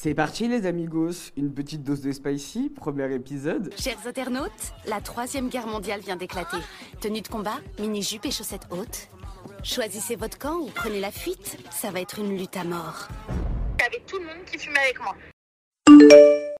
C'est parti les amigos, une petite dose de spicy, premier épisode. Chers internautes, la troisième guerre mondiale vient d'éclater. Tenue de combat, mini-jupe et chaussettes hautes. Choisissez votre camp ou prenez la fuite, ça va être une lutte à mort. J'avais tout le monde qui fumait avec moi.